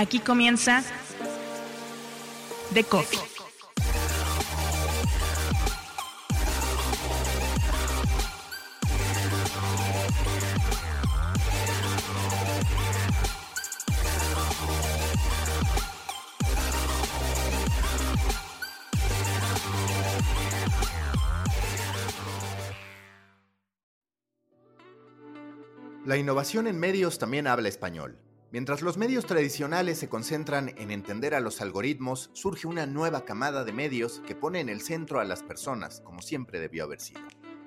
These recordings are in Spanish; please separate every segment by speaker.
Speaker 1: Aquí comienza The Coffee.
Speaker 2: La innovación en medios también habla español. Mientras los medios tradicionales se concentran en entender a los algoritmos, surge una nueva camada de medios que pone en el centro a las personas, como siempre debió haber sido.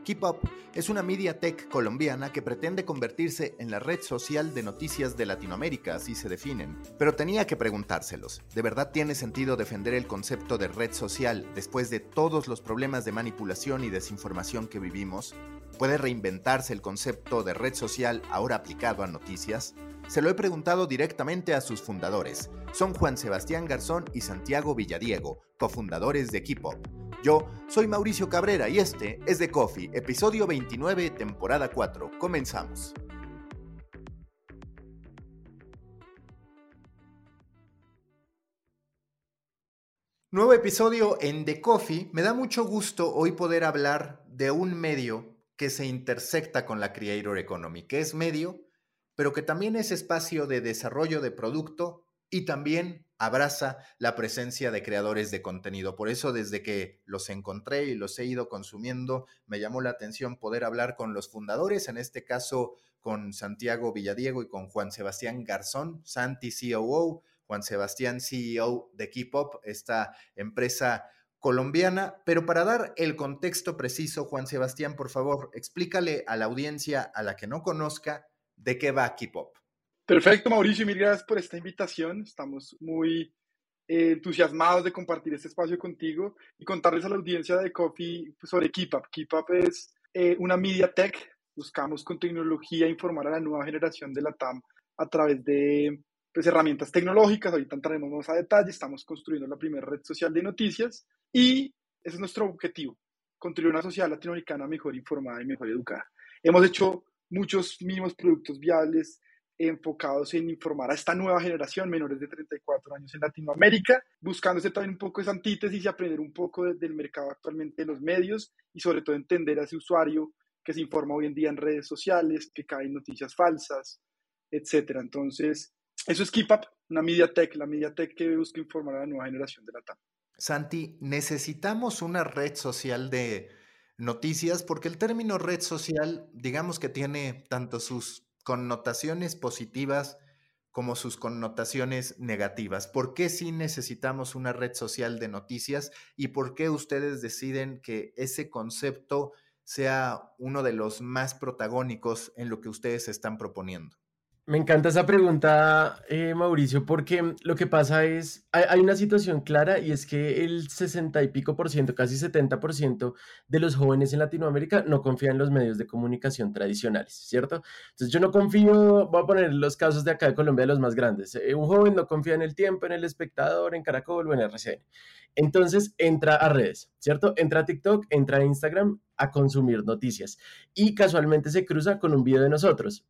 Speaker 2: Keep Up es una media tech colombiana que pretende convertirse en la red social de noticias de Latinoamérica, así se definen. Pero tenía que preguntárselos, ¿de verdad tiene sentido defender el concepto de red social después de todos los problemas de manipulación y desinformación que vivimos? ¿Puede reinventarse el concepto de red social ahora aplicado a noticias? Se lo he preguntado directamente a sus fundadores. Son Juan Sebastián Garzón y Santiago Villadiego, cofundadores de Keep Up. Yo soy Mauricio Cabrera y este es The Coffee, episodio 29, temporada 4. Comenzamos. Nuevo episodio en The Coffee. Me da mucho gusto hoy poder hablar de un medio que se intersecta con la Creator Economy, que es medio pero que también es espacio de desarrollo de producto y también abraza la presencia de creadores de contenido. Por eso desde que los encontré y los he ido consumiendo, me llamó la atención poder hablar con los fundadores, en este caso con Santiago Villadiego y con Juan Sebastián Garzón, Santi COO, Juan Sebastián CEO de Keep Up, esta empresa colombiana. Pero para dar el contexto preciso, Juan Sebastián, por favor, explícale a la audiencia a la que no conozca de qué va Keep.
Speaker 3: Perfecto, Mauricio, mil gracias por esta invitación. Estamos muy eh, entusiasmados de compartir este espacio contigo y contarles a la audiencia de Coffee pues, sobre Keep Up. Es eh, una media tech. Buscamos con tecnología informar a la nueva generación de la TAM a través de pues, herramientas tecnológicas. Ahorita entraremos más a detalle. Estamos construyendo la primera red social de noticias y ese es nuestro objetivo, construir una sociedad latinoamericana mejor informada y mejor educada. Hemos hecho muchos mínimos productos viables enfocados en informar a esta nueva generación, menores de 34 años en Latinoamérica, buscándose también un poco esa antítesis y aprender un poco del mercado actualmente de los medios y sobre todo entender a ese usuario que se informa hoy en día en redes sociales, que caen noticias falsas, etcétera. Entonces, eso es Keep Up, una MediaTek, la MediaTek que busca informar a la nueva generación de la TAM.
Speaker 2: Santi, necesitamos una red social de noticias, porque el término red social, digamos que tiene tanto sus connotaciones positivas como sus connotaciones negativas. ¿Por qué sí necesitamos una red social de noticias y por qué ustedes deciden que ese concepto sea uno de los más protagónicos en lo que ustedes están proponiendo?
Speaker 4: Me encanta esa pregunta, eh, Mauricio, porque lo que pasa es, hay, una situación clara y es que el 60 y pico por ciento, casi 70 por ciento de los jóvenes en Latinoamérica no confían en los medios de comunicación tradicionales, ¿cierto? Entonces yo no confío, voy a poner los casos de acá de Colombia, los más grandes. Eh, un joven no confía en el tiempo, en el espectador, en Caracol o en RCN. Entonces entra a redes, ¿cierto? Entra a TikTok, entra a Instagram a consumir noticias y casualmente se cruza con un video de nosotros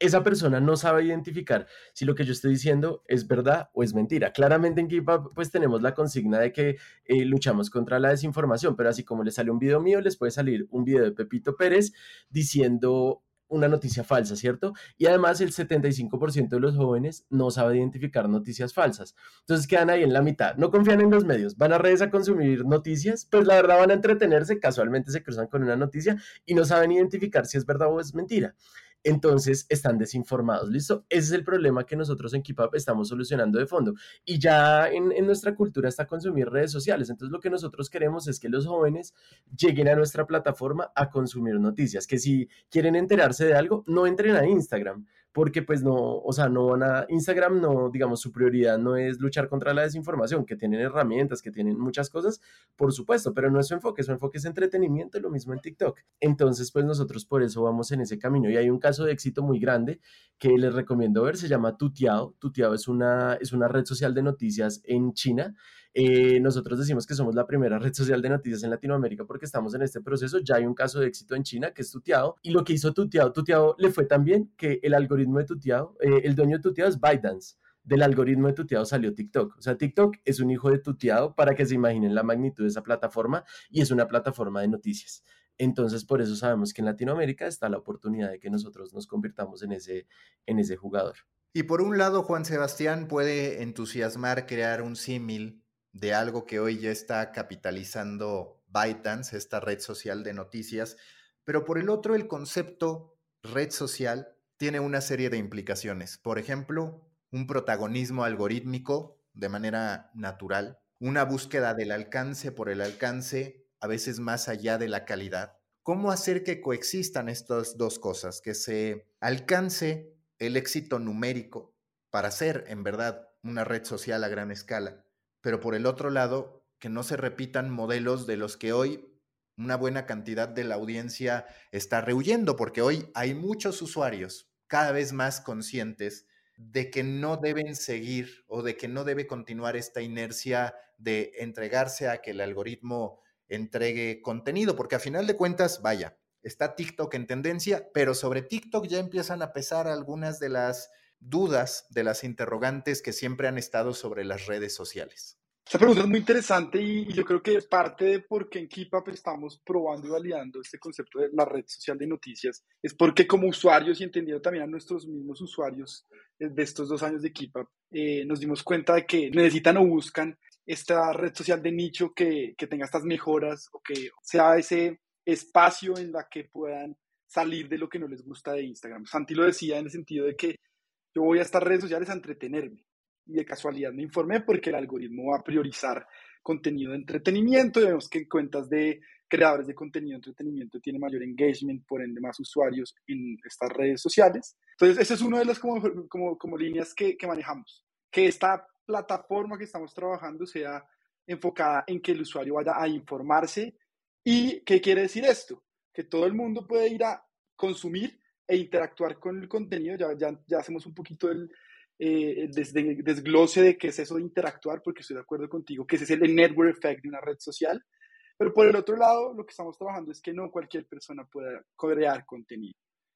Speaker 4: esa persona no sabe identificar si lo que yo estoy diciendo es verdad o es mentira. Claramente en Keep Up pues tenemos la consigna de que eh, luchamos contra la desinformación, pero así como le sale un video mío, les puede salir un video de Pepito Pérez diciendo una noticia falsa, ¿cierto? Y además el 75% de los jóvenes no sabe identificar noticias falsas. Entonces quedan ahí en la mitad. No confían en los medios, van a redes a consumir noticias, pues la verdad van a entretenerse, casualmente se cruzan con una noticia y no saben identificar si es verdad o es mentira entonces están desinformados. ¿Listo? Ese es el problema que nosotros en Keep Up estamos solucionando de fondo. Y ya en, en, nuestra cultura está consumir redes sociales. Entonces lo que nosotros queremos es que los jóvenes lleguen a nuestra plataforma a consumir noticias, que si quieren enterarse de algo, no entren a Instagram porque pues no, o sea, no van a, Instagram no, digamos, su prioridad no es luchar contra la desinformación, que tienen herramientas, que tienen muchas cosas, por supuesto, pero no es su enfoque, su enfoque es entretenimiento, lo mismo en TikTok. Entonces, pues nosotros por eso vamos en ese camino y hay un caso de éxito muy grande que les recomiendo ver, se llama Tutiao. Tutiao es una, es una red social de noticias en China eh, nosotros decimos que somos la primera red social de noticias en Latinoamérica porque estamos en este proceso. Ya hay un caso de éxito en China que es Tuteado y lo que hizo Tuteado, Tuteado le fue tan bien que el algoritmo de Tuteado, eh, el dueño de Tuteado es ByteDance del algoritmo de tuteado salió TikTok. O sea, TikTok es un hijo de tuteado para que se imaginen la magnitud de esa plataforma y es una plataforma de noticias. Entonces, por eso sabemos que en Latinoamérica está la oportunidad de que nosotros nos convirtamos en ese, en ese jugador.
Speaker 2: Y por un lado, Juan Sebastián puede entusiasmar crear un símil de algo que hoy ya está capitalizando ByteDance, esta red social de noticias, pero por el otro, el concepto red social tiene una serie de implicaciones. Por ejemplo, un protagonismo algorítmico de manera natural, una búsqueda del alcance por el alcance a veces más allá de la calidad. ¿Cómo hacer que coexistan estas dos cosas? Que se alcance el éxito numérico para ser en verdad una red social a gran escala, pero por el otro lado, que no se repitan modelos de los que hoy una buena cantidad de la audiencia está rehuyendo, porque hoy hay muchos usuarios cada vez más conscientes de que no deben seguir o de que no debe continuar esta inercia de entregarse a que el algoritmo entregue contenido, porque a final de cuentas, vaya, está TikTok en tendencia, pero sobre TikTok ya empiezan a pesar algunas de las dudas, de las interrogantes que siempre han estado sobre las redes sociales.
Speaker 3: Esta pregunta es muy interesante y yo creo que parte de por qué en KeepUp estamos probando y validando este concepto de la red social de noticias. Es porque como usuarios y entendiendo también a nuestros mismos usuarios de estos dos años de KeepUp, eh, nos dimos cuenta de que necesitan o buscan esta red social de nicho que, que tenga estas mejoras o que sea ese espacio en la que puedan salir de lo que no les gusta de Instagram. Santi lo decía en el sentido de que yo voy a estas redes sociales a entretenerme y de casualidad me informé porque el algoritmo va a priorizar contenido de entretenimiento y vemos que cuentas de creadores de contenido de entretenimiento tiene mayor engagement, por ende más usuarios en estas redes sociales. Entonces, esa es una de las como, como, como líneas que, que manejamos, que esta plataforma que estamos trabajando sea enfocada en que el usuario vaya a informarse. ¿Y qué quiere decir esto? Que todo el mundo puede ir a consumir e interactuar con el contenido. Ya, ya, hacemos un poquito el, eh, desglose de qué es eso de interactuar, porque estoy de acuerdo contigo, que ese es el network effect de una red social. Pero por el otro lado, lo que estamos trabajando es que no cualquier persona pueda crear contenido.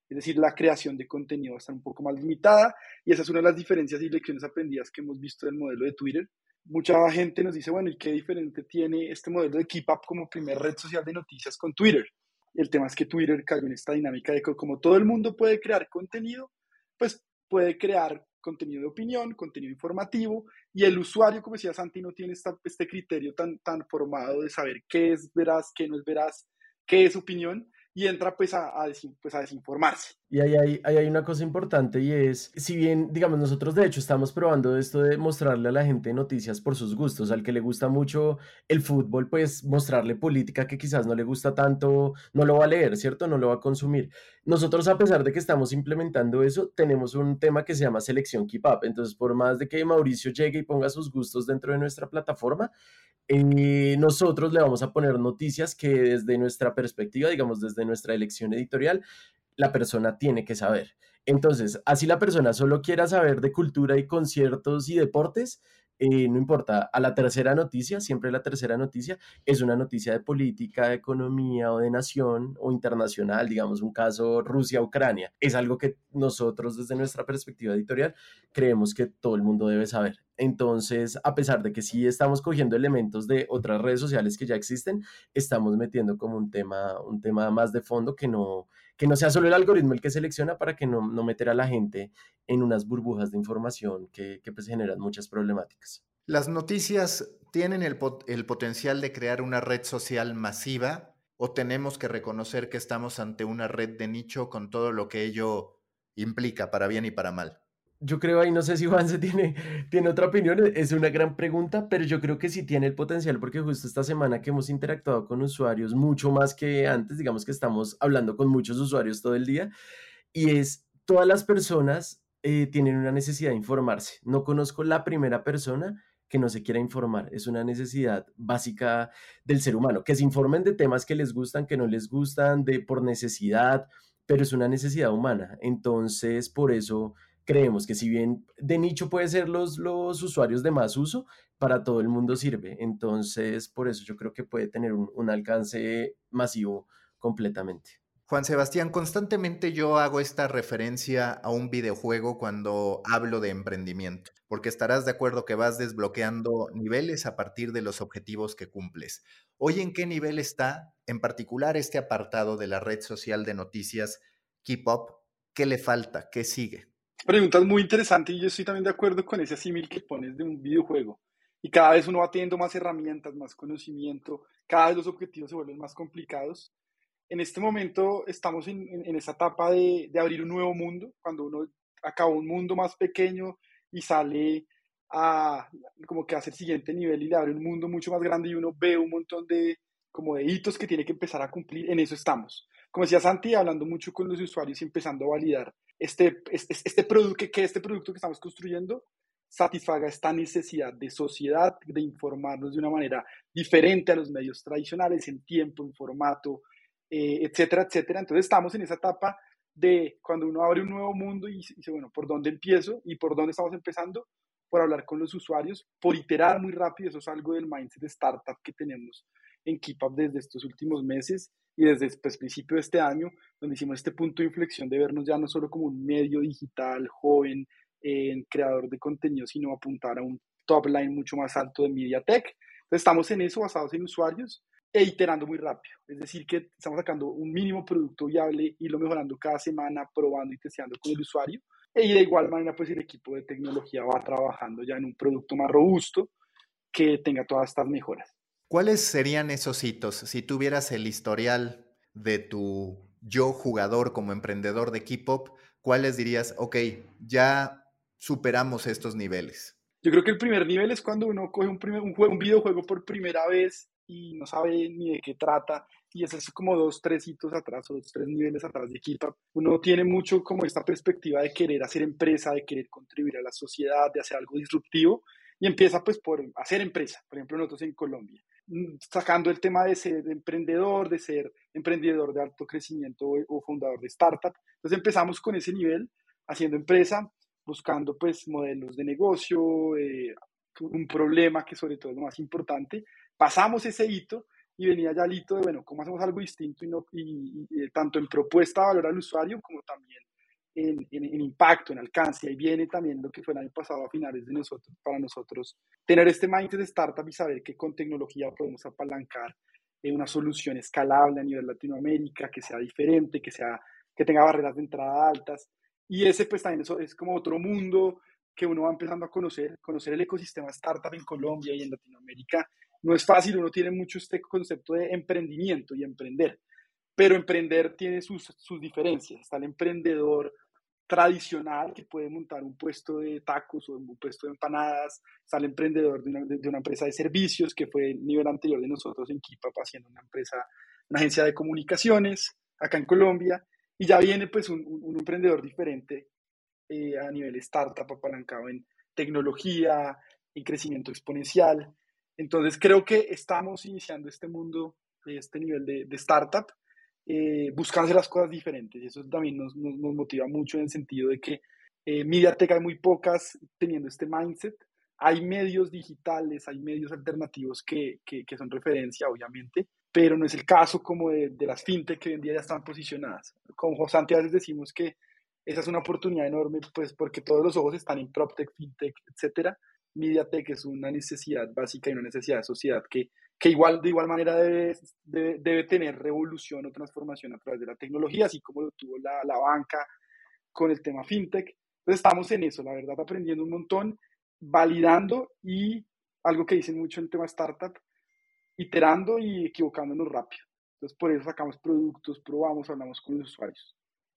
Speaker 3: Es decir, la creación de contenido está un poco más limitada y esa es una de las diferencias y lecciones aprendidas que hemos visto del modelo de Twitter. Mucha gente nos dice, bueno, ¿y qué diferente tiene este modelo de Keep Up como primer red social de noticias con Twitter? El tema es que Twitter cayó en esta dinámica de que como todo el mundo puede crear contenido, pues puede crear contenido de opinión, contenido informativo, y el usuario, como decía Santi, no tiene este criterio tan, tan formado de saber qué es veraz, qué no es veraz, qué es opinión, y entra pues a, pues a desinformarse.
Speaker 4: Y ahí hay, hay, una cosa importante y es, si bien, digamos, nosotros de hecho estamos probando esto de mostrarle a la gente noticias por sus gustos, al que le gusta mucho el fútbol, pues mostrarle política que quizás no le gusta tanto, no lo va a leer, ¿cierto? No lo va a consumir. Nosotros, a pesar de que estamos implementando eso, tenemos un tema que se llama selección Keep Up. Entonces, por más de que Mauricio llegue y ponga sus gustos dentro de nuestra plataforma, eh, nosotros le vamos a poner noticias que desde nuestra perspectiva, digamos, desde nuestra elección editorial, la persona tiene que saber. Entonces, así la persona solo quiera saber de cultura y conciertos y deportes, eh, no importa, a la tercera noticia, siempre la tercera noticia es una noticia de política, de economía o de nación o internacional, digamos un caso Rusia-Ucrania. Es algo que nosotros desde nuestra perspectiva editorial creemos que todo el mundo debe saber. Entonces, a pesar de que sí estamos cogiendo elementos de otras redes sociales que ya existen, estamos metiendo como un tema, un tema más de fondo que no, que no sea solo el algoritmo el que selecciona para que no, no meter a la gente en unas burbujas de información que, que pues generan muchas problemáticas.
Speaker 2: ¿Las noticias tienen el, el potencial de crear una red social masiva o tenemos que reconocer que estamos ante una red de nicho con todo lo que ello implica, para bien y para mal?
Speaker 4: Yo creo ahí, no sé si Juan se tiene, tiene otra opinión, es una gran pregunta, pero yo creo que sí tiene el potencial porque justo esta semana que hemos interactuado con usuarios mucho más que antes, digamos que estamos hablando con muchos usuarios todo el día, y es todas las personas eh, tienen una necesidad de informarse. No conozco la primera persona que no se quiera informar. Es una necesidad básica del ser humano, que se informen de temas que les gustan, que no les gustan, de por necesidad, pero es una necesidad humana. Entonces, por eso creemos que si bien de nicho puede ser los, los usuarios de más uso, para todo el mundo sirve. Entonces, por eso yo creo que puede tener un, un alcance masivo completamente.
Speaker 2: Juan Sebastián, constantemente yo hago esta referencia a un videojuego cuando hablo de emprendimiento, porque estarás de acuerdo que vas desbloqueando niveles a partir de los objetivos que cumples. Hoy, ¿en qué nivel está en particular este apartado de la red social de noticias Keep Up? ¿Qué le falta? ¿Qué sigue?
Speaker 3: Preguntas muy interesantes y yo estoy también de acuerdo con ese símil que pones de un videojuego. Y cada vez uno va teniendo más herramientas, más conocimiento, cada vez los objetivos se vuelven más complicados en este momento estamos en, en, esa etapa de, de, abrir un nuevo mundo, cuando uno acaba un mundo más pequeño y sale a como que hace el siguiente nivel y le abre un mundo mucho más grande y uno ve un montón de como de hitos que tiene que empezar a cumplir, en eso estamos. Como decía Santi, hablando mucho con los usuarios y empezando a validar este, este, este producto, que, este producto que estamos construyendo satisfaga esta necesidad de sociedad de informarnos de una manera diferente a los medios tradicionales, en tiempo, en formato, eh, etcétera, etcétera. Entonces estamos en esa etapa de cuando uno abre un nuevo mundo y dice, bueno, ¿por dónde empiezo y por dónde estamos empezando? Por hablar con los usuarios, por iterar muy rápido, eso es algo del mindset de startup que tenemos en KeepUp desde estos últimos meses y desde el pues, principio de este año, donde hicimos este punto de inflexión de vernos ya no solo como un medio digital joven, eh, creador de contenido, sino apuntar a un top line mucho más alto de MediaTek. Entonces estamos en eso, basados en usuarios, e iterando muy rápido. Es decir, que estamos sacando un mínimo producto viable, y lo mejorando cada semana, probando y testeando con el usuario. Y de igual manera, pues el equipo de tecnología va trabajando ya en un producto más robusto que tenga todas estas mejoras.
Speaker 2: ¿Cuáles serían esos hitos si tuvieras el historial de tu yo jugador como emprendedor de Keepop? ¿Cuáles dirías, ok, ya superamos estos niveles?
Speaker 3: Yo creo que el primer nivel es cuando uno coge un, primer, un, juego, un videojuego por primera vez y no sabe ni de qué trata. Y eso es como dos, tres hitos atrás o dos, tres niveles atrás de equipa. Uno tiene mucho como esta perspectiva de querer hacer empresa, de querer contribuir a la sociedad, de hacer algo disruptivo y empieza pues por hacer empresa. Por ejemplo, nosotros en Colombia, sacando el tema de ser emprendedor, de ser emprendedor de alto crecimiento o, fundador de startup. Entonces empezamos con ese nivel, haciendo empresa, buscando pues modelos de negocio, eh, un problema que sobre todo es lo más importante, pasamos ese hito y venía ya el hito de, bueno, ¿cómo hacemos algo distinto y, no, y, tanto en propuesta de valor al usuario como también en, en, impacto, en alcance? Ahí viene también lo que fue el año pasado a finales de nosotros, para nosotros, tener este mindset de startup y saber que con tecnología podemos apalancar en una solución escalable a nivel Latinoamérica, que sea diferente, que, sea, que tenga barreras de entrada altas. Y ese pues también eso es como otro mundo que uno va empezando a conocer, conocer el ecosistema startup en Colombia y en Latinoamérica no es fácil, uno tiene mucho este concepto de emprendimiento y emprender, pero emprender tiene sus, sus diferencias. Está el emprendedor tradicional que puede montar un puesto de tacos o un puesto de empanadas, el emprendedor de una, de una empresa de servicios, que fue el nivel anterior de nosotros en Kipap, haciendo una empresa, una agencia de comunicaciones acá en Colombia, y ya viene pues un, emprendedor diferente eh, a nivel startup apalancado en tecnología, en crecimiento exponencial, entonces creo que estamos iniciando este mundo, este nivel de startup, eh, buscando las cosas diferentes. Y eso también nos, nos, motiva mucho en el sentido de que eh, MediaTek hay muy pocas teniendo este mindset. Hay medios digitales, hay medios alternativos que, que, son referencia, obviamente, pero no es el caso como de, de, las fintech que hoy en día ya están posicionadas. Con José a decimos que esa es una oportunidad enorme, pues porque todos los ojos están en PropTech, FinTech, etcétera, MediaTek es una necesidad básica y una necesidad de sociedad que, que igual, de igual manera debe, debe, tener revolución o transformación a través de la tecnología, así como lo tuvo la, la banca con el tema fintech. Entonces estamos en eso, la verdad, aprendiendo un montón, validando y algo que dicen mucho en el tema startup, iterando y equivocándonos rápido. Entonces por eso sacamos productos, probamos, hablamos con los usuarios.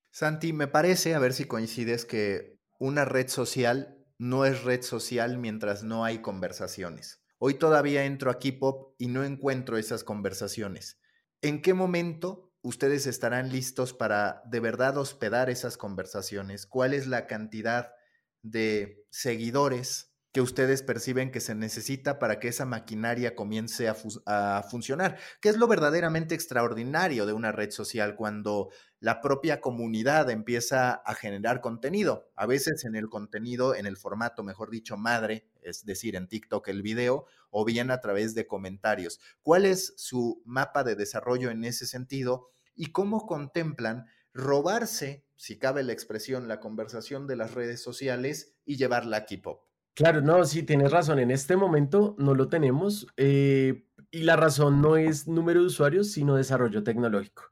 Speaker 2: Santi, me parece, a ver si coincides, que una red social no es red social mientras no hay conversaciones. Hoy todavía entro a K-Pop y no encuentro esas conversaciones. ¿En qué momento ustedes estarán listos para de verdad hospedar esas conversaciones? ¿Cuál es la cantidad de seguidores que ustedes perciben que se necesita para que esa maquinaria comience a, funcionar, que es lo verdaderamente extraordinario de una red social cuando la propia comunidad empieza a generar contenido, a veces en el contenido, en el formato, mejor dicho, madre, es decir, en TikTok el video, o bien a través de comentarios. ¿Cuál es su mapa de desarrollo en ese sentido? y cómo contemplan robarse, si cabe la expresión, la conversación de las redes sociales y llevarla a K-Pop.
Speaker 4: Claro, no, sí, tienes razón. En este momento no lo tenemos eh, y la razón no es número de usuarios, sino desarrollo tecnológico.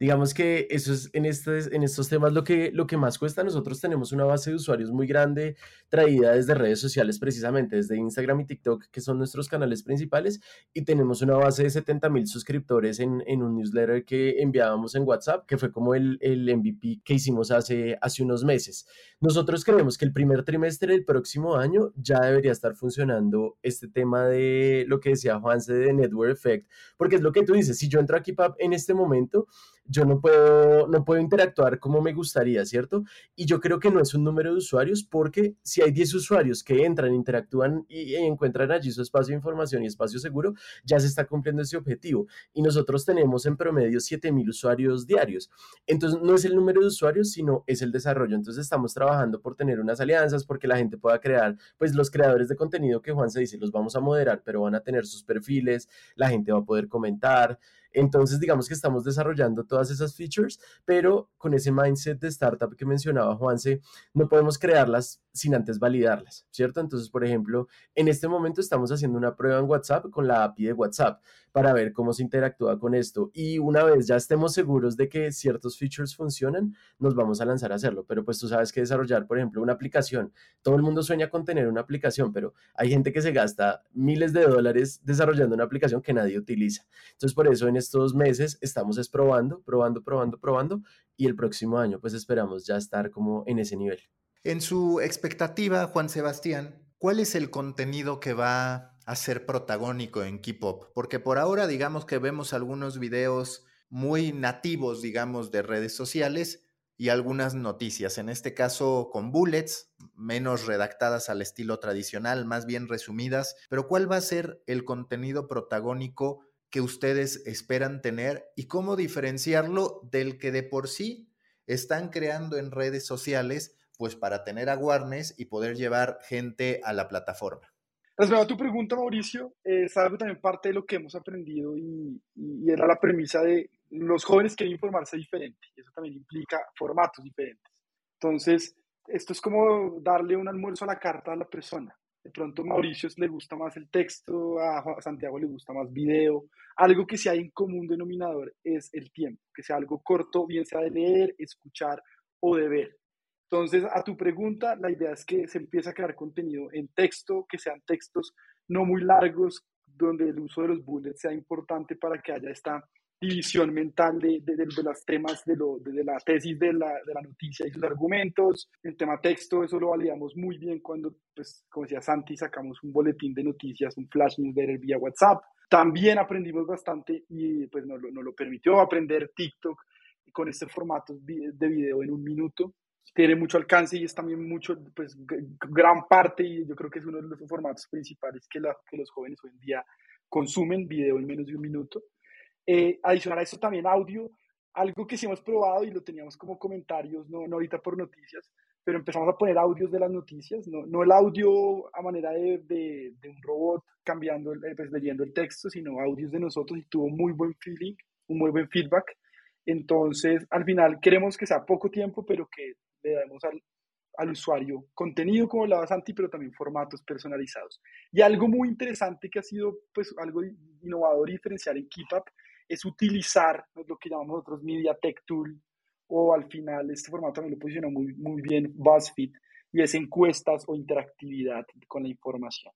Speaker 4: Digamos que eso es en, este, en estos temas lo que, lo que más cuesta. Nosotros tenemos una base de usuarios muy grande traída desde redes sociales precisamente, desde Instagram y TikTok, que son nuestros canales principales, y tenemos una base de 70 mil suscriptores en, en, un newsletter que enviábamos en WhatsApp, que fue como el, el MVP que hicimos hace, hace unos meses. Nosotros creemos que el primer trimestre del próximo año ya debería estar funcionando este tema de lo que decía Juanse de Network Effect, porque es lo que tú dices, si yo entro a en este momento, yo no puedo, no puedo interactuar como me gustaría, ¿cierto? Y yo creo que no es un número de usuarios porque si hay 10 usuarios que entran, interactúan y, encuentran allí su espacio de información y espacio seguro, ya se está cumpliendo ese objetivo. Y nosotros tenemos en promedio 7000 usuarios diarios. Entonces, no es el número de usuarios, sino es el desarrollo. Entonces, estamos trabajando por tener unas alianzas, porque la gente pueda crear, pues los creadores de contenido que Juan se dice, los vamos a moderar, pero van a tener sus perfiles, la gente va a poder comentar. Entonces, digamos que estamos desarrollando todas esas features, pero con ese mindset de startup que mencionaba Juanse, no podemos crearlas sin antes validarlas, ¿cierto? Entonces, por ejemplo, en este momento estamos haciendo una prueba en WhatsApp con la API de WhatsApp para ver cómo se interactúa con esto. Y una vez ya estemos seguros de que ciertos features funcionan, nos vamos a lanzar a hacerlo. Pero pues tú sabes que desarrollar, por ejemplo, una aplicación, todo el mundo sueña con tener una aplicación, pero hay gente que se gasta miles de dólares desarrollando una aplicación que nadie utiliza. Entonces, por eso en estos meses estamos es probando, probando, probando, probando y el próximo año pues esperamos ya estar como en ese nivel.
Speaker 2: En su expectativa, Juan Sebastián, ¿cuál es el contenido que va a ser protagónico en K-Pop? Porque por ahora digamos que vemos algunos videos muy nativos, digamos, de redes sociales y algunas noticias, en este caso con bullets, menos redactadas al estilo tradicional, más bien resumidas, pero ¿cuál va a ser el contenido protagónico que ustedes esperan tener y cómo diferenciarlo del que de por sí están creando en redes sociales, pues para tener awareness y poder llevar gente a la plataforma.
Speaker 3: Respecto a tu pregunta, Mauricio, es algo también parte de lo que hemos aprendido y, y, era la premisa de los jóvenes quieren informarse diferente eso también implica formatos diferentes. Entonces, esto es como darle un almuerzo a la carta a la persona. De pronto Mauricio le gusta más el texto, a Santiago le gusta más video. Algo que sí hay en común denominador es el tiempo, que sea algo corto, bien sea de leer, escuchar o de ver. Entonces, a tu pregunta, la idea es que se empiece a crear contenido en texto, que sean textos no muy largos, donde el uso de los bullets sea importante para que haya esta división mental de, de, de, los temas de, lo, de, la tesis de la, de la noticia y sus argumentos. El tema texto, eso lo validamos muy bien cuando, pues, como decía Santi, sacamos un boletín de noticias, un flash newsletter vía WhatsApp. También aprendimos bastante y pues nos, nos lo permitió aprender TikTok con este formato de video en un minuto. Tiene mucho alcance y es también mucho, pues gran parte y yo creo que es uno de los formatos principales que, la, que los jóvenes hoy en día consumen, video en menos de un minuto. Eh, adicional a eso también audio, algo que sí hemos probado y lo teníamos como comentarios, no, no ahorita por noticias, pero empezamos a poner audios de las noticias, no, no el audio a manera de, de, de un robot cambiando, eh, pues, leyendo el texto, sino audios de nosotros y tuvo muy buen feeling, un muy buen feedback. Entonces, al final queremos que sea poco tiempo, pero que le demos al, al usuario contenido como la Santi, pero también formatos personalizados. Y algo muy interesante que ha sido pues algo innovador y diferencial en KeepUp es utilizar lo que llamamos nosotros Media Tech Tool, o al final este formato también lo posiciona muy, muy bien BuzzFeed, y es encuestas o interactividad con la información.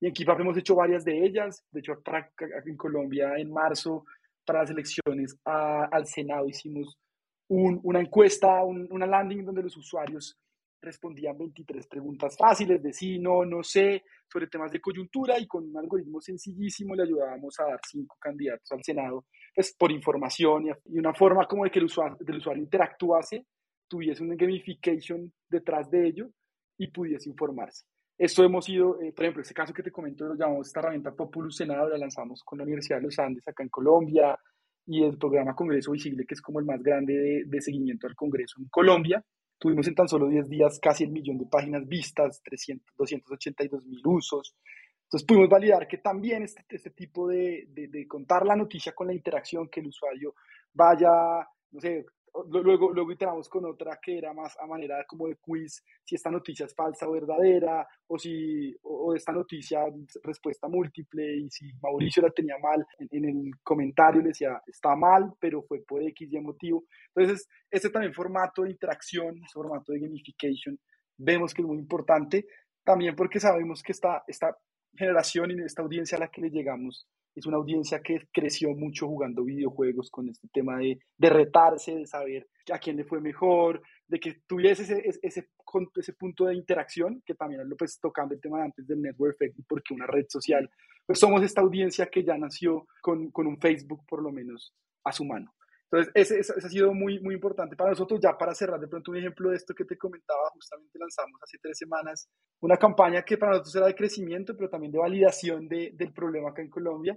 Speaker 3: Y en Kipap hemos hecho varias de ellas, de hecho en Colombia en marzo para las elecciones al Senado hicimos un, una encuesta, un, una landing donde los usuarios respondían 23 preguntas fáciles de sí, no, no sé, sobre temas de coyuntura y con un algoritmo sencillísimo le ayudábamos a dar cinco candidatos al Senado, pues por información y, una forma como de que el usuario, el usuario interactuase, tuviese una gamification detrás de ello y pudiese informarse. Esto hemos ido, eh, por ejemplo, este caso que te comento, lo llamamos esta herramienta Populus Senado, la lanzamos con la Universidad de los Andes acá en Colombia y el programa Congreso Visible, que es como el más grande de, de seguimiento al Congreso en Colombia. Tuvimos en tan solo 10 días casi el millón de páginas vistas, 300, 282 mil usos. Entonces pudimos validar que también este, este tipo de, de, de, contar la noticia con la interacción, que el usuario vaya, no sé, luego, luego iteramos con otra que era más a manera como de quiz, si esta noticia es falsa o verdadera, o si o, esta noticia respuesta múltiple, y si Mauricio la tenía mal, en, el comentario le decía, está mal, pero fue por X y motivo. Entonces, este también formato de interacción, ese formato de gamification, vemos que es muy importante, también porque sabemos que esta, esta generación y esta audiencia a la que le llegamos es una audiencia que creció mucho jugando videojuegos con este tema de, de retarse, de saber a quién le fue mejor, de que tuviese ese, ese, ese punto de interacción, que también lo pues tocando el tema de antes del network effect, porque una red social, pues somos esta audiencia que ya nació con, con un Facebook por lo menos a su mano. Entonces, ese, ha sido muy, muy importante para nosotros. Ya para cerrar de pronto un ejemplo de esto que te comentaba, justamente lanzamos hace tres semanas una campaña que para nosotros era de crecimiento, pero también de validación de, del problema acá en Colombia,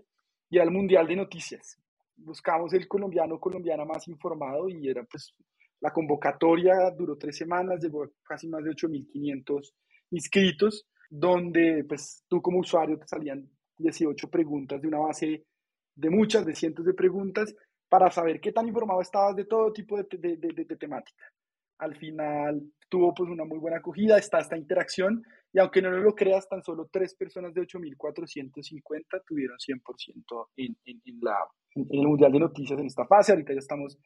Speaker 3: y era el Mundial de Noticias. Buscamos el colombiano colombiana más informado y era pues la convocatoria duró tres semanas, llegó casi más de 8.500 inscritos, donde pues tú como usuario te salían 18 preguntas de una base de muchas, de cientos de preguntas, para saber qué tan informado estabas de todo tipo de, de, de, temática. Al final tuvo pues una muy buena acogida, está esta interacción y aunque no lo creas, tan solo tres personas de 8.450 tuvieron 100% en, en, en, la, en el Mundial de Noticias en esta fase. Ahorita ya estamos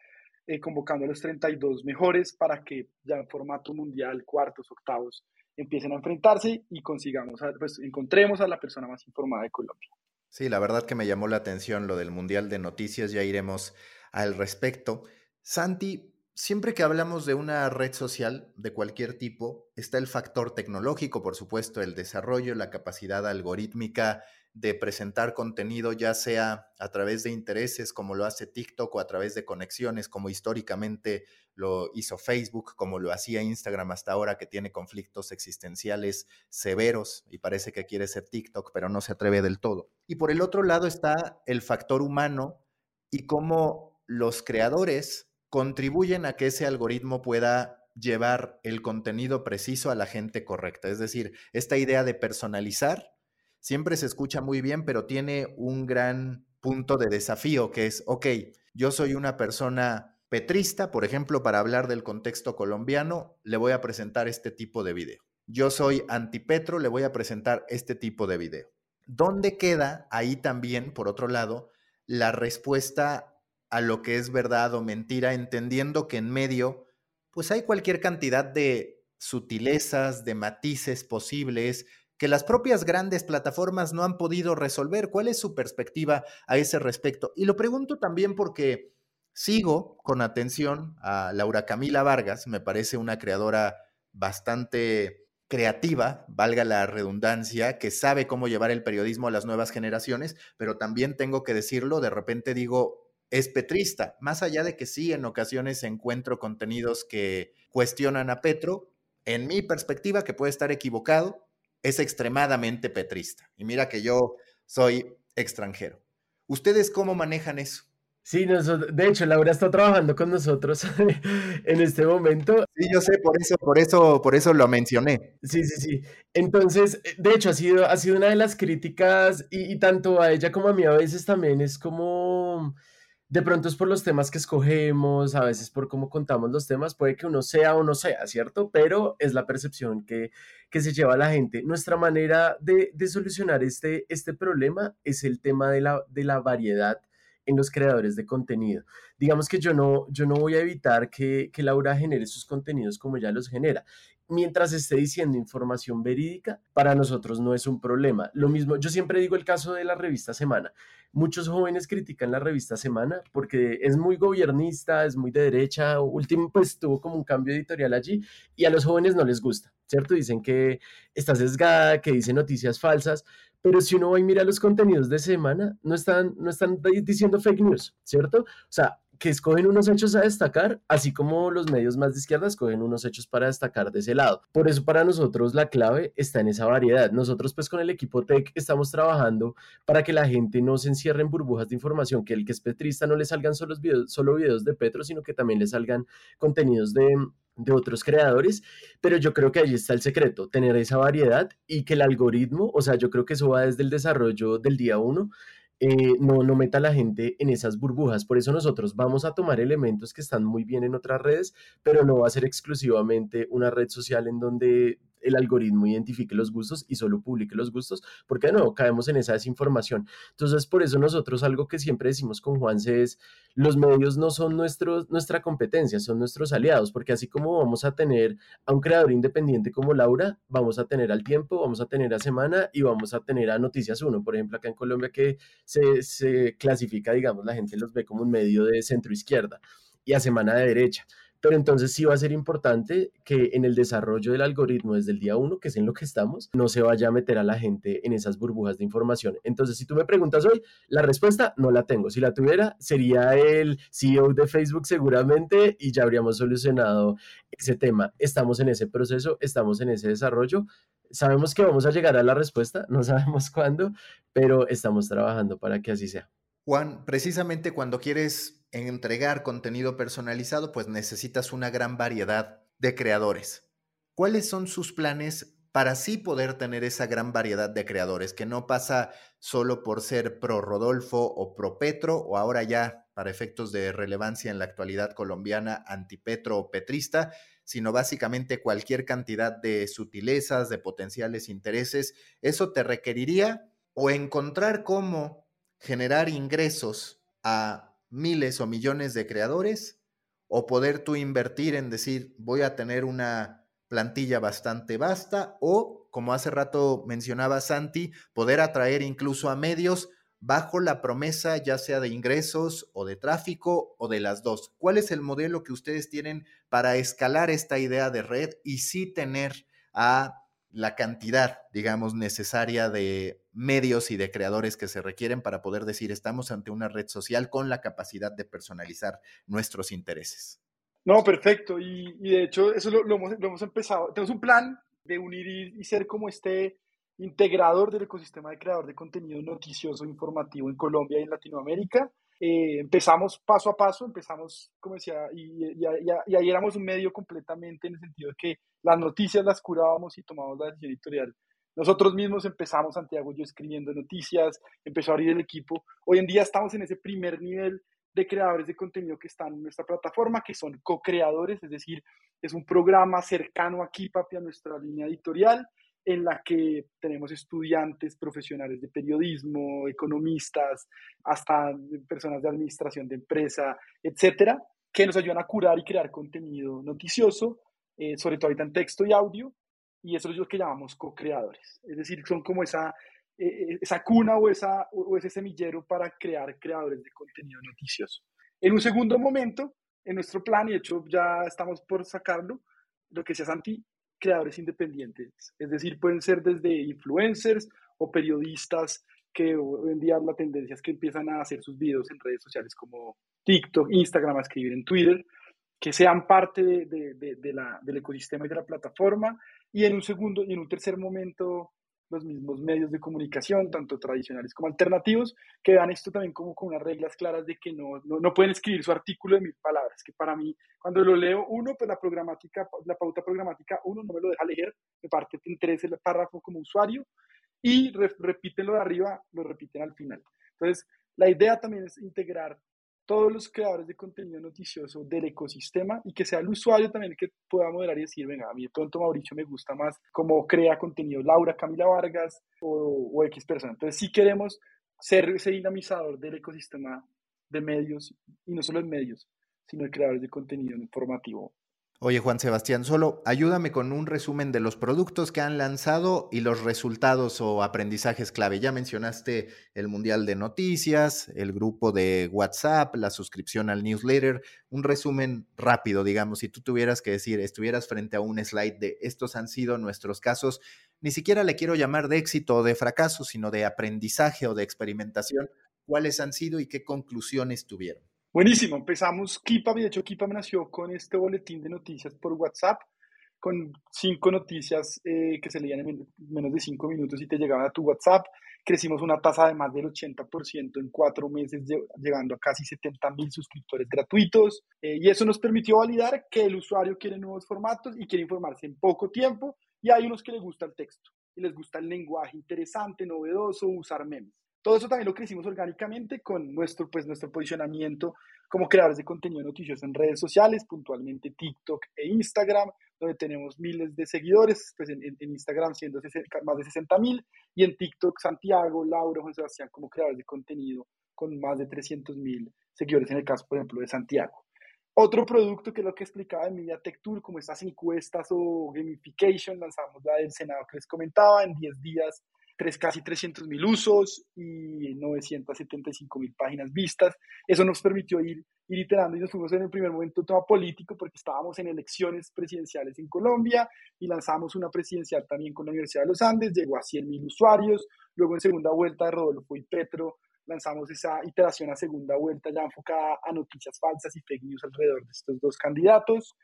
Speaker 3: eh, convocando a los 32 mejores para que ya en formato mundial, cuartos, octavos, empiecen a enfrentarse y consigamos, pues encontremos a la persona más informada de Colombia.
Speaker 2: Sí, la verdad que me llamó la atención lo del Mundial de Noticias, ya iremos al respecto. Santi, siempre que hablamos de una red social de cualquier tipo, está el factor tecnológico, por supuesto, el desarrollo, la capacidad algorítmica de presentar contenido, ya sea a través de intereses, como lo hace TikTok, o a través de conexiones, como históricamente lo hizo Facebook, como lo hacía Instagram hasta ahora, que tiene conflictos existenciales severos y parece que quiere ser TikTok, pero no se atreve del todo. Y por el otro lado está el factor humano y cómo los creadores contribuyen a que ese algoritmo pueda llevar el contenido preciso a la gente correcta. Es decir, esta idea de personalizar siempre se escucha muy bien, pero tiene un gran punto de desafío que es, ok, yo soy una persona petrista, por ejemplo, para hablar del contexto colombiano, le voy a presentar este tipo de video. Yo soy antipetro, le voy a presentar este tipo de video. ¿Dónde queda ahí también, por otro lado, la respuesta a lo que es verdad o mentira, entendiendo que en medio, pues hay cualquier cantidad de sutilezas, de matices posibles, que las propias grandes plataformas no han podido resolver. ¿Cuál es su perspectiva a ese respecto? Y lo pregunto también porque sigo con atención a Laura Camila Vargas, me parece una creadora bastante creativa, valga la redundancia, que sabe cómo llevar el periodismo a las nuevas generaciones, pero también tengo que decirlo, de repente digo, es petrista, más allá de que sí, en ocasiones encuentro contenidos que cuestionan a Petro, en mi perspectiva, que puede estar equivocado, es extremadamente petrista. Y mira que yo soy extranjero. ¿Ustedes cómo manejan eso?
Speaker 4: Sí, de hecho, Laura está trabajando con nosotros en este momento.
Speaker 2: Sí, yo sé, por eso, por eso, por eso lo mencioné.
Speaker 4: Sí, sí, sí. Entonces, de hecho, ha sido, ha sido una de las críticas y tanto a ella como a mí a veces también es como de pronto es por los temas que escogemos, a veces por cómo contamos los temas, puede que uno sea o no sea, ¿cierto? Pero es la percepción que, que se lleva la gente. Nuestra manera de, de, solucionar este, este problema es el tema de la, de la variedad en los creadores de contenido. Digamos que yo no, yo no voy a evitar que, que Laura genere sus contenidos como ya los genera mientras esté diciendo información verídica, para nosotros no es un problema. Lo mismo, yo siempre digo el caso de la revista Semana. Muchos jóvenes critican la revista Semana porque es muy gobiernista, es muy de derecha, último pues tuvo como un cambio editorial allí y a los jóvenes no les gusta, ¿cierto? Dicen que está sesgada, que dice noticias falsas, pero si uno va y mira los contenidos de semana, no están, no están diciendo fake news, ¿cierto? O sea, que escogen unos hechos a destacar, así como los medios más de izquierda escogen unos hechos para destacar de ese lado. Por eso para nosotros la clave está en esa variedad. Nosotros pues con el equipo Tech estamos trabajando para que la gente no se encierre en burbujas de información, que el que es petrista no le salgan solo videos, solo videos de Petro, sino que también le salgan contenidos de, de otros creadores, pero yo creo que ahí está el secreto, tener esa variedad y que el algoritmo, o sea, yo creo que eso va desde el desarrollo del día uno, eh, no, no meta a la gente en esas burbujas. Por eso nosotros vamos a tomar elementos que están muy bien en otras redes, pero no va a ser exclusivamente una red social en donde el algoritmo identifique los gustos y solo publique los gustos, porque de nuevo caemos en esa desinformación. Entonces, por eso nosotros algo que siempre decimos con Juanse es, los medios no son nuestros, nuestra competencia, son nuestros aliados, porque así como vamos a tener a un creador independiente como Laura, vamos a tener al tiempo, vamos a tener a Semana y vamos a tener a Noticias Uno, por ejemplo, acá en Colombia que se, se clasifica, digamos, la gente los ve como un medio de centro izquierda y a Semana de derecha. Pero entonces sí va a ser importante que en el desarrollo del algoritmo desde el día uno, que es en lo que estamos, no se vaya a meter a la gente en esas burbujas de información. Entonces, si tú me preguntas hoy, la respuesta no la tengo. Si la tuviera, sería el CEO de Facebook seguramente y ya habríamos solucionado ese tema. Estamos en ese proceso, estamos en ese desarrollo. Sabemos que vamos a llegar a la respuesta, no sabemos cuándo, pero estamos trabajando para que así sea.
Speaker 2: Juan, precisamente cuando quieres entregar contenido personalizado, pues necesitas una gran variedad de creadores. ¿Cuáles son sus planes para así poder tener esa gran variedad de creadores, que no pasa solo por ser pro Rodolfo o pro Petro, o ahora ya para efectos de relevancia en la actualidad colombiana, antipetro o petrista, sino básicamente cualquier cantidad de sutilezas, de potenciales intereses? Eso te requeriría o encontrar cómo generar ingresos a miles o millones de creadores o poder tú invertir en decir voy a tener una plantilla bastante vasta o, como hace rato mencionaba Santi, poder atraer incluso a medios bajo la promesa ya sea de ingresos o de tráfico o de las dos. ¿Cuál es el modelo que ustedes tienen para escalar esta idea de red y sí tener a la cantidad, digamos, necesaria de medios y de creadores que se requieren para poder decir estamos ante una red social con la capacidad de personalizar nuestros intereses.
Speaker 3: No, perfecto. Y, de hecho, eso lo, hemos, empezado. Tenemos un plan de unir y, ser como este integrador del ecosistema de creador de contenido noticioso, informativo en Colombia y en Latinoamérica. Eh, empezamos paso a paso, empezamos, como decía, y, y, ahí éramos un medio completamente en el sentido de que las noticias las curábamos y tomábamos la decisión editorial. Nosotros mismos empezamos, Santiago yo escribiendo noticias, empezó a abrir el equipo. Hoy en día estamos en ese primer nivel de creadores de contenido que están en nuestra plataforma, que son co-creadores, es decir, es un programa cercano aquí, papi, a nuestra línea editorial, en la que tenemos estudiantes profesionales de periodismo, economistas, hasta personas de administración de empresa, etcétera, que nos ayudan a curar y crear contenido noticioso, eh, sobre todo ahorita en texto y audio, y eso es lo que llamamos co-creadores. Es decir, son como esa, eh, eh, esa cuna o, esa, o ese semillero para crear creadores de contenido noticioso. En un segundo momento, en nuestro plan, y de hecho ya estamos por sacarlo, lo que sea Santi, creadores independientes. Es decir, pueden ser desde influencers o periodistas que hoy en día la tendencia es que empiezan a hacer sus videos en redes sociales como TikTok, Instagram, a escribir en Twitter, que sean parte del ecosistema y de la plataforma. Y en un segundo y en un tercer momento, los mismos medios de comunicación, tanto tradicionales como alternativos, que vean esto también como con unas reglas claras de que no, no, no, pueden escribir su artículo de mil palabras, que para mí, cuando lo leo, uno, pues la programática, la pauta programática, uno no me lo deja leer, me parte te interesa el párrafo como usuario, y repiten lo de arriba, lo repiten al final. Entonces, la idea también es integrar todos los creadores de contenido noticioso del ecosistema y que sea el usuario también el que pueda moderar y decir, venga, a mí de pronto Mauricio me gusta más cómo crea contenido Laura Camila Vargas o, X persona. Entonces, si queremos ser ese dinamizador del ecosistema de medios y no solo en medios, sino de creadores de contenido informativo
Speaker 2: Oye, Juan Sebastián, solo ayúdame con un resumen de los productos que han lanzado y los resultados o aprendizajes clave. Ya mencionaste el Mundial de Noticias, el grupo de WhatsApp, la suscripción al newsletter. Un resumen rápido, digamos, si tú tuvieras que decir, estuvieras frente a un slide de estos han sido nuestros casos, ni siquiera le quiero llamar de éxito o de fracaso, sino de aprendizaje o de experimentación. ¿Cuáles han sido y qué conclusiones tuvieron?
Speaker 3: Buenísimo, empezamos Kipa, de hecho Kipa me nació con este boletín de noticias por WhatsApp, con cinco noticias eh, que se leían en menos de cinco minutos y te llegaban a tu WhatsApp. Crecimos una tasa de más del 80% en cuatro meses, llegando a casi 70 mil suscriptores gratuitos. Eh, y eso nos permitió validar que el usuario quiere nuevos formatos y quiere informarse en poco tiempo. Y hay unos que les gusta el texto y les gusta el lenguaje interesante, novedoso, usar memes. Todo eso también lo crecimos orgánicamente con nuestro, pues, nuestro posicionamiento como creadores de contenido noticioso en redes sociales, puntualmente TikTok e Instagram, donde tenemos miles de seguidores, pues en, Instagram siendo más de 60 mil, y en TikTok Santiago, Laura, Juan Sebastián como creadores de contenido con más de 300 mil seguidores en el caso, por ejemplo, de Santiago. Otro producto que es lo que explicaba en Tech Tour, como estas encuestas o gamification, lanzamos la del Senado que les comentaba, en 10 días tres, casi 300 mil usos y 975 mil páginas vistas. Eso nos permitió ir, ir iterando y nos fuimos en el primer momento todo político porque estábamos en elecciones presidenciales en Colombia y lanzamos una presidencial también con la Universidad de los Andes, llegó a 100 mil usuarios, luego en segunda vuelta de Rodolfo y Petro lanzamos esa iteración a segunda vuelta ya enfocada a noticias falsas y fake news alrededor de estos dos candidatos.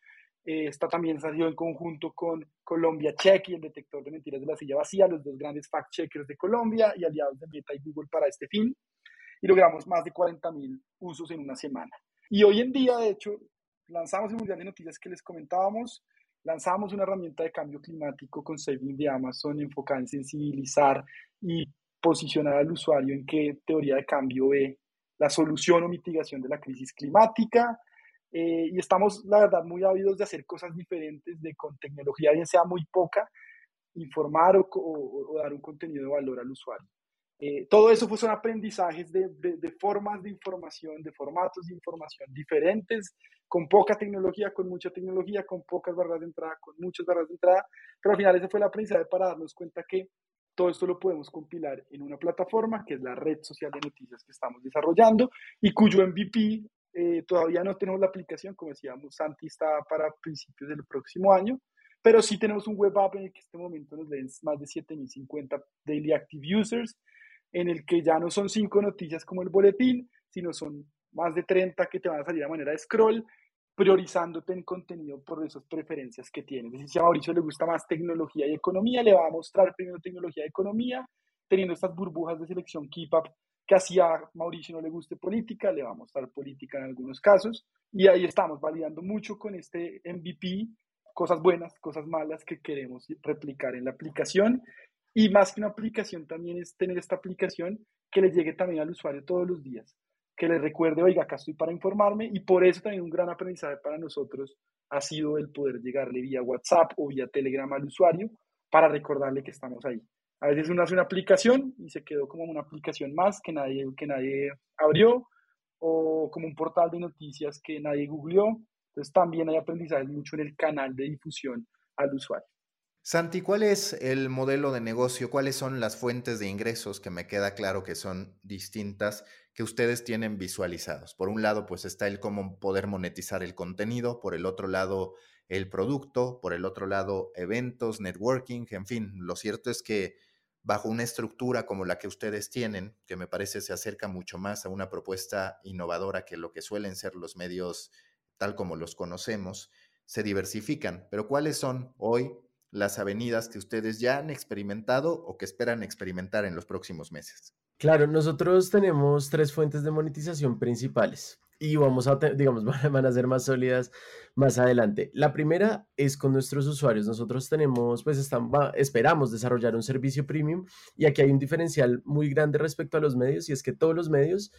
Speaker 3: Eh, esta también salió en conjunto con Colombia Check y el detector de mentiras de la silla vacía, los dos grandes fact-checkers de Colombia y aliados de Meta y Google para este fin. Y logramos más de 40.000 usos en una semana. Y hoy en día, de hecho, lanzamos el Mundial de Noticias que les comentábamos, lanzamos una herramienta de cambio climático con Saving de Amazon enfocada en sensibilizar y posicionar al usuario en qué teoría de cambio ve la solución o mitigación de la crisis climática. Eh, y estamos, la verdad, muy ávidos de hacer cosas diferentes, de con tecnología, bien sea muy poca, informar o, dar un contenido de valor al usuario. Eh, todo eso pues, son aprendizajes de, de, formas de información, de formatos de información diferentes, con poca tecnología, con mucha tecnología, con pocas barras de entrada, con muchas barras de entrada, pero al final ese fue el aprendizaje para darnos cuenta que todo esto lo podemos compilar en una plataforma que es la red social de noticias que estamos desarrollando y cuyo MVP eh, todavía no tenemos la aplicación, como decíamos, Santi está para principios del próximo año, pero sí tenemos un web app en el que en este momento nos leen más de 7.050 daily active users, en el que ya no son cinco noticias como el boletín, sino son más de 30 que te van a salir a manera de scroll, priorizándote en contenido por esas preferencias que tienes. si a Mauricio le gusta más tecnología y economía, le va a mostrar primero tecnología y economía, teniendo estas burbujas de selección Keep Up así a Mauricio no le guste política, le va a mostrar política en algunos casos. Y ahí estamos validando mucho con este MVP, cosas buenas, cosas malas que queremos replicar en la aplicación. Y más que una aplicación también es tener esta aplicación que le llegue también al usuario todos los días, que le recuerde, oiga, acá estoy para informarme. Y por eso también un gran aprendizaje para nosotros ha sido el poder llegarle vía WhatsApp o vía Telegram al usuario para recordarle que estamos ahí. A veces uno hace una aplicación y se quedó como una aplicación más que nadie, que nadie abrió o como un portal de noticias que nadie googleó. Entonces también hay aprendizaje mucho en el canal de difusión al usuario.
Speaker 2: Santi, ¿cuál es el modelo de negocio? ¿Cuáles son las fuentes de ingresos que me queda claro que son distintas que ustedes tienen visualizados? Por un lado, pues está el cómo poder monetizar el contenido, por el otro lado, el producto, por el otro lado, eventos, networking, en fin, lo cierto es que bajo una estructura como la que ustedes tienen, que me parece se acerca mucho más a una propuesta innovadora que lo que suelen ser los medios tal como los conocemos, se diversifican. Pero ¿cuáles son hoy las avenidas que ustedes ya han experimentado o que esperan experimentar en los próximos meses?
Speaker 4: Claro, nosotros tenemos tres fuentes de monetización principales y vamos a, digamos, van a ser más sólidas más adelante. La primera es con nuestros usuarios. Nosotros tenemos, pues están, esperamos desarrollar un servicio premium y aquí hay un diferencial muy grande respecto a los medios y es que todos los medios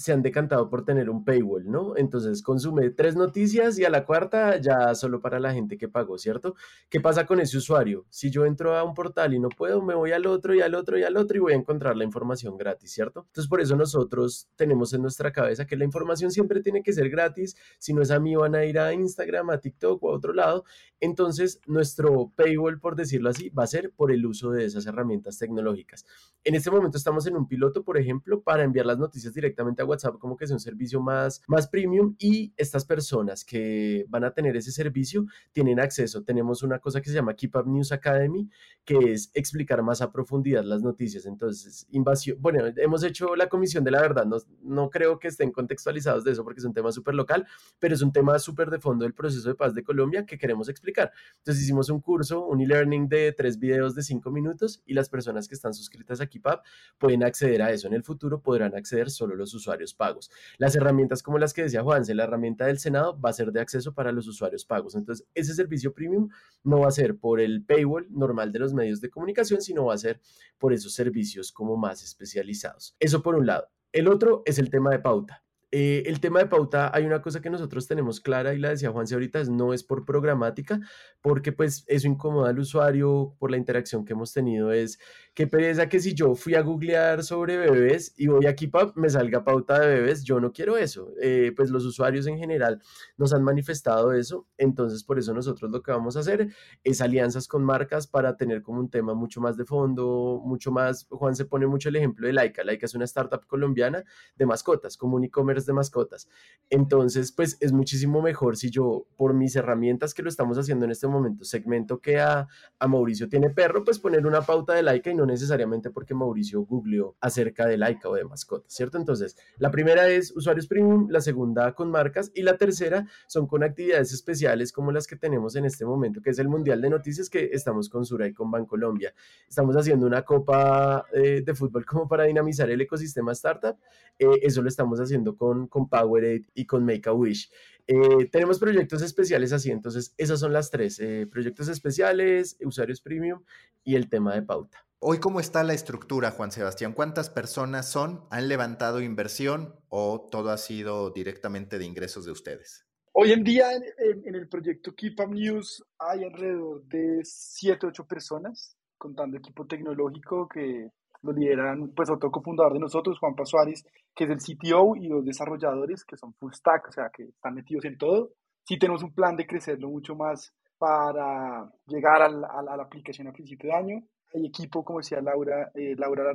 Speaker 4: se han decantado por tener un paywall, ¿no? Entonces consume tres noticias y a la cuarta ya solo para la gente que pagó, ¿cierto? ¿Qué pasa con ese usuario? Si yo entro a un portal y no puedo, me voy al otro y al otro y al otro y voy a encontrar la información gratis, ¿cierto? Entonces por eso nosotros tenemos en nuestra cabeza que la información siempre tiene que ser gratis, si no es a mí van a ir a Instagram, a TikTok o a otro lado, entonces nuestro paywall, por decirlo así, va a ser por el uso de esas herramientas tecnológicas. En este momento estamos en un piloto, por ejemplo, para enviar las noticias directamente a WhatsApp como que es un servicio más, más premium y estas personas que van a tener ese servicio tienen acceso. Tenemos una cosa que se llama Keep Up News Academy, que es explicar más a profundidad las noticias. Entonces, invasión, bueno, hemos hecho la comisión de la verdad, no, no creo que estén contextualizados de eso porque es un tema súper local, pero es un tema súper de fondo del proceso de paz de Colombia que queremos explicar. Entonces hicimos un curso, un e-learning de tres videos de cinco minutos y las personas que están suscritas a Keep Up pueden acceder a eso. En el futuro podrán acceder solo los usuarios usuarios pagos. Las herramientas como las que decía Juanse, la herramienta del Senado va a ser de acceso para los usuarios pagos. Entonces, ese servicio premium no va a ser por el paywall normal de los medios de comunicación, sino va a ser por esos servicios como más especializados. Eso por un lado. El otro es el tema de pauta. Eh, el tema de pauta, hay una cosa que nosotros tenemos clara y la decía Juanse ahorita, no es por programática, porque pues eso incomoda al usuario por la interacción que hemos tenido, es qué pereza que si yo fui a googlear sobre bebés y voy a Keepup, me salga pauta de bebés, yo no quiero eso. Eh, pues los usuarios en general nos han manifestado eso, entonces por eso nosotros lo que vamos a hacer es alianzas con marcas para tener como un tema mucho más de fondo, mucho más, Juan se pone mucho el ejemplo de Laika, Laika es una startup colombiana de mascotas, como un e-commerce de mascotas. Entonces, pues es muchísimo mejor si yo, por mis herramientas que lo estamos haciendo en este momento, segmento que a, a Mauricio tiene perro, pues poner una pauta de Laika y no necesariamente porque Mauricio googleó acerca de Laika o de mascotas, ¿cierto? Entonces, la primera es usuarios premium, la segunda con marcas y la tercera son con actividades especiales como las que tenemos en este momento, que es el Mundial de Noticias que estamos con Sura y con Bancolombia. Estamos haciendo una copa eh, de fútbol como para dinamizar el ecosistema startup. Eh, eso lo estamos haciendo con, con Powerade y con Make a Wish. Eh, tenemos proyectos especiales así, entonces esas son las tres, proyectos especiales, usuarios premium y el tema de pauta.
Speaker 2: Hoy, ¿cómo está la estructura, Juan Sebastián? ¿Cuántas personas son? ¿Han levantado inversión o todo ha sido directamente de ingresos de ustedes?
Speaker 3: Hoy en día en, el proyecto Keep Up News hay alrededor de 7, 8 personas, contando equipo tecnológico que lo lideran pues otro cofundador de nosotros, Juan Suárez, que es el CTO, y los desarrolladores que son full stack, o sea, que están metidos en todo. Sí tenemos un plan de crecerlo mucho más para llegar a la aplicación a principio de año hay equipo, como decía Laura, eh, Laura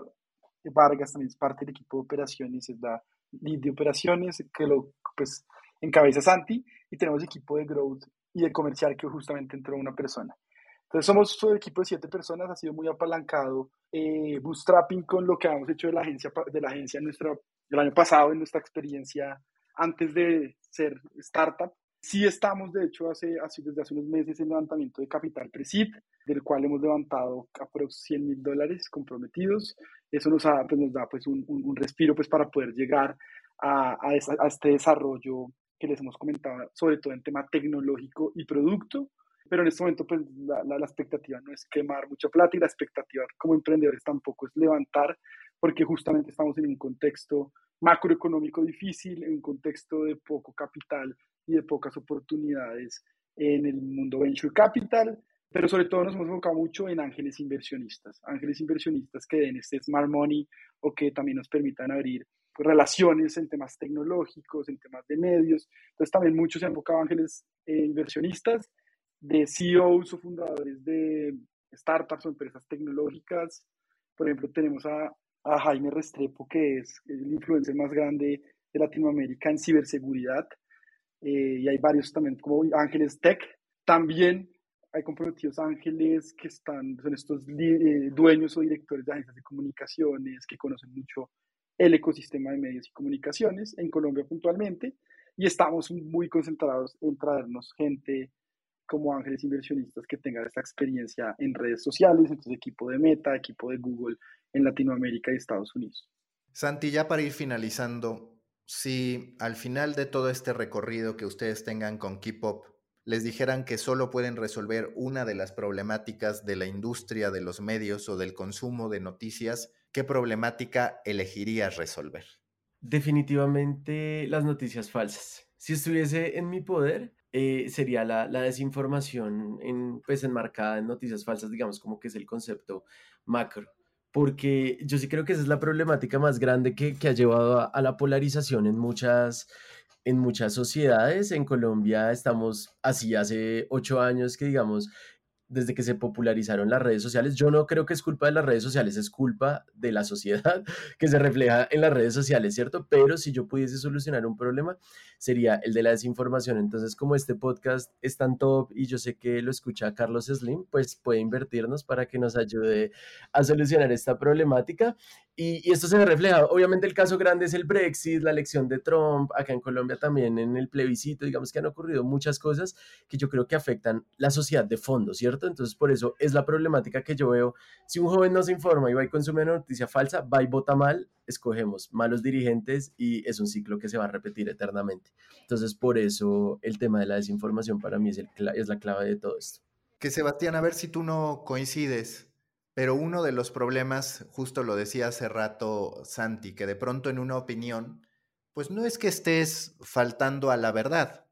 Speaker 3: Vargas también es parte del equipo de operaciones, es la lead de operaciones, que lo pues encabeza Santi, y tenemos equipo de growth y de comercial que justamente entró una persona. Entonces somos un equipo de siete personas, ha sido muy apalancado, eh, bootstrapping con lo que hemos hecho de la agencia, de la agencia nuestra, el año pasado, en nuestra experiencia antes de ser startup. Sí estamos, de hecho, hace, desde hace unos meses en levantamiento de capital Presid, del cual hemos levantado aproximadamente 100 mil dólares comprometidos. Eso nos, pues, nos da pues, un, un, respiro pues, para poder llegar a, a, a, este desarrollo que les hemos comentado, sobre todo en tema tecnológico y producto. Pero en este momento, pues la, la, la expectativa no es quemar mucha plata y la expectativa como emprendedores tampoco es levantar, porque justamente estamos en un contexto macroeconómico difícil, en un contexto de poco capital y de pocas oportunidades en el mundo venture capital, pero sobre todo nos hemos enfocado mucho en ángeles inversionistas, ángeles inversionistas que den este smart money o que también nos permitan abrir relaciones en temas tecnológicos, en temas de medios. Entonces también muchos se han enfocado ángeles eh, inversionistas, de CEOs o fundadores de startups o empresas tecnológicas. Por ejemplo, tenemos a, a Jaime Restrepo, que es el influencer más grande de Latinoamérica en ciberseguridad. Eh, y hay varios también como Ángeles Tech. También hay comprometidos ángeles que están, son estos eh, dueños o directores de agencias de comunicaciones que conocen mucho el ecosistema de medios y comunicaciones en Colombia puntualmente y estamos muy concentrados en traernos gente como ángeles inversionistas que tengan esta experiencia en redes sociales, entonces equipo de Meta, equipo de Google en Latinoamérica y Estados Unidos.
Speaker 2: Santi, ya para ir finalizando, si al final de todo este recorrido que ustedes tengan con Keepop les dijeran que solo pueden resolver una de las problemáticas de la industria de los medios o del consumo de noticias, ¿qué problemática elegirías resolver?
Speaker 4: Definitivamente las noticias falsas. Si estuviese en mi poder, eh, sería la, desinformación en, pues enmarcada en noticias falsas, digamos como que es el concepto macro porque yo sí creo que esa es la problemática más grande que, ha llevado a, la polarización en muchas, en muchas sociedades. En Colombia estamos así hace ocho años que, digamos, desde que se popularizaron las redes sociales. Yo no creo que es culpa de las redes sociales, es culpa de la sociedad que se refleja en las redes sociales, ¿cierto? Pero si yo pudiese solucionar un problema, sería el de la desinformación. Entonces, como este podcast es tan top y yo sé que lo escucha Carlos Slim, pues puede invertirnos para que nos ayude a solucionar esta problemática. Y, esto se ve reflejado. Obviamente el caso grande es el Brexit, la elección de Trump, acá en Colombia también en el plebiscito, digamos que han ocurrido muchas cosas que yo creo que afectan la sociedad de fondo, ¿cierto? Entonces, por eso es la problemática que yo veo. Si un joven no se informa y va y consume una noticia falsa, va y vota mal, escogemos malos dirigentes y es un ciclo que se va a repetir eternamente. Entonces, por eso el tema de la desinformación para mí es, es la clave de todo esto.
Speaker 2: Que Sebastián, a ver si tú no coincides, pero uno de los problemas, justo lo decía hace rato Santi, que de pronto en una opinión, pues no es que estés faltando a la verdad,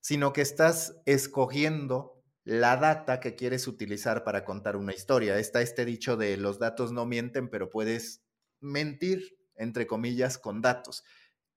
Speaker 2: sino que estás escogiendo la data que quieres utilizar para contar una historia. Está este dicho de los datos no mienten, pero puedes mentir, entre comillas, con datos,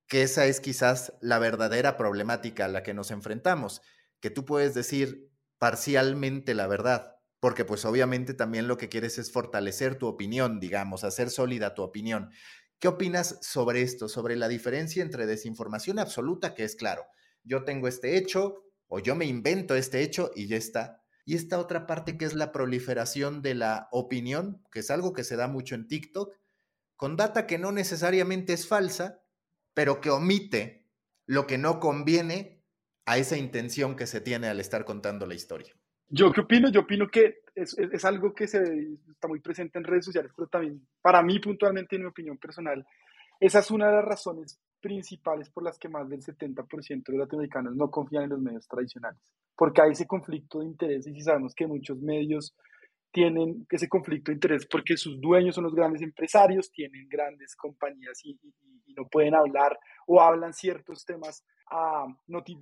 Speaker 2: que esa es quizás la verdadera problemática a la que nos enfrentamos, que tú puedes decir parcialmente la verdad, porque pues obviamente también lo que quieres es fortalecer tu opinión, digamos, hacer sólida tu opinión. ¿Qué opinas sobre esto, sobre la diferencia entre desinformación absoluta, que es claro, yo tengo este hecho o yo me invento este hecho y ya está. Y esta otra parte que es la proliferación de la opinión, que es algo que se da mucho en TikTok, con data que no necesariamente es falsa, pero que omite lo que no conviene a esa intención que se tiene al estar contando la historia.
Speaker 3: Yo qué opino, yo opino que es, es, algo que se, está muy presente en redes sociales, pero también para mí puntualmente, en mi opinión personal, esa es una de las razones principales por las que más del 70% de latinoamericanos no confían en los medios tradicionales, porque hay ese conflicto de intereses y sabemos que muchos medios tienen ese conflicto de interés porque sus dueños son los grandes empresarios, tienen grandes compañías y, no pueden hablar o hablan ciertos temas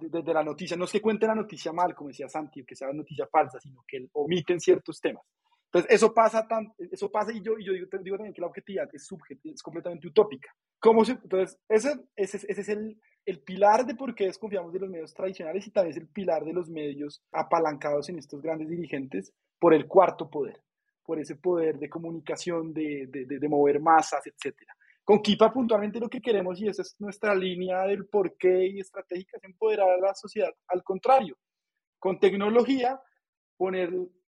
Speaker 3: desde la noticia. No es que cuenten la noticia mal, como decía Santi, que sea noticia falsa, sino que omiten ciertos temas. Entonces, eso pasa, tan, eso pasa y yo, y yo digo, digo, también que la objetividad es, subjetiva, es completamente utópica. ¿Cómo entonces, ese, es el, pilar de por qué desconfiamos de los medios tradicionales y también es el pilar de los medios apalancados en estos grandes dirigentes por el cuarto poder, por ese poder de comunicación, de, mover masas, etc. Con Kipa puntualmente lo que queremos, y esa es nuestra línea del por qué y estratégica, es empoderar a la sociedad. Al contrario, con tecnología, poner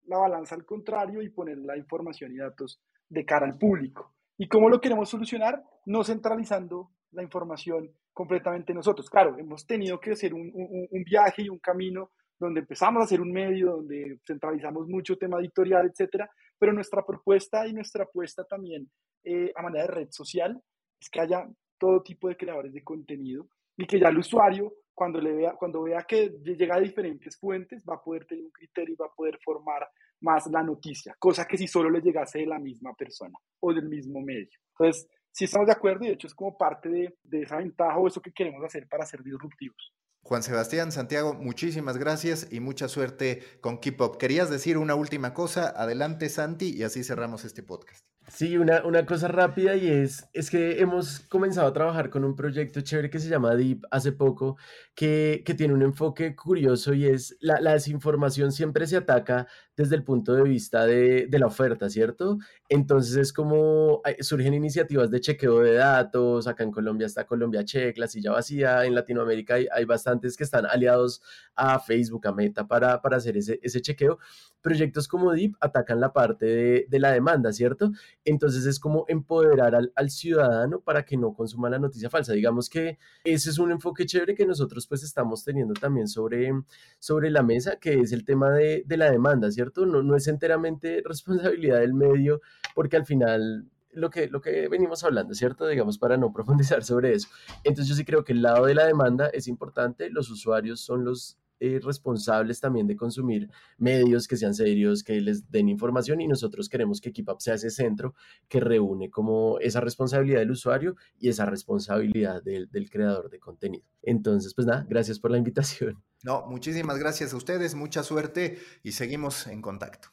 Speaker 3: la balanza al contrario y poner la información y datos de cara al público. ¿Y cómo lo queremos solucionar? No centralizando la información completamente nosotros. Claro, hemos tenido que hacer un, un, viaje y un camino donde empezamos a hacer un medio, donde centralizamos mucho tema editorial, etcétera, pero nuestra propuesta y nuestra apuesta también eh, a manera de red social es que haya todo tipo de creadores de contenido y que ya el usuario cuando, le vea, cuando vea que llega de diferentes fuentes, va a poder tener un criterio y va a poder formar más la noticia, cosa que si solo le llegase de la misma persona o del mismo medio. Entonces, si estamos de acuerdo y de hecho es como parte de, de esa ventaja o eso que queremos hacer para ser disruptivos.
Speaker 2: Juan Sebastián, Santiago, muchísimas gracias y mucha suerte con Keep Up. ¿Querías decir una última cosa? Adelante, Santi, y así cerramos este podcast.
Speaker 4: Sí, una, una, cosa rápida y es, es que hemos comenzado a trabajar con un proyecto chévere que se llama Deep hace poco, que, que tiene un enfoque curioso y es la, la, desinformación siempre se ataca desde el punto de vista de, de, la oferta, ¿cierto? Entonces es como surgen iniciativas de chequeo de datos, acá en Colombia está Colombia Check, la silla vacía, en Latinoamérica hay, hay bastantes que están aliados a Facebook, a Meta para, para hacer ese, ese chequeo. Proyectos como Deep atacan la parte de, de la demanda, ¿cierto? Entonces es como empoderar al, ciudadano para que no consuma la noticia falsa. Digamos que ese es un enfoque chévere que nosotros pues estamos teniendo también sobre, sobre la mesa, que es el tema de, la demanda, ¿cierto? No, no es enteramente responsabilidad del medio, porque al final lo que, lo que venimos hablando, ¿cierto? Digamos, para no profundizar sobre eso. Entonces yo sí creo que el lado de la demanda es importante, los usuarios son los eh, responsables también de consumir medios que sean serios, que les den información y nosotros queremos que KeepUp sea ese centro que reúne como esa responsabilidad del usuario y esa responsabilidad del, del creador de contenido. Entonces, pues nada, gracias por la invitación.
Speaker 2: No, muchísimas gracias a ustedes, mucha suerte y seguimos en contacto.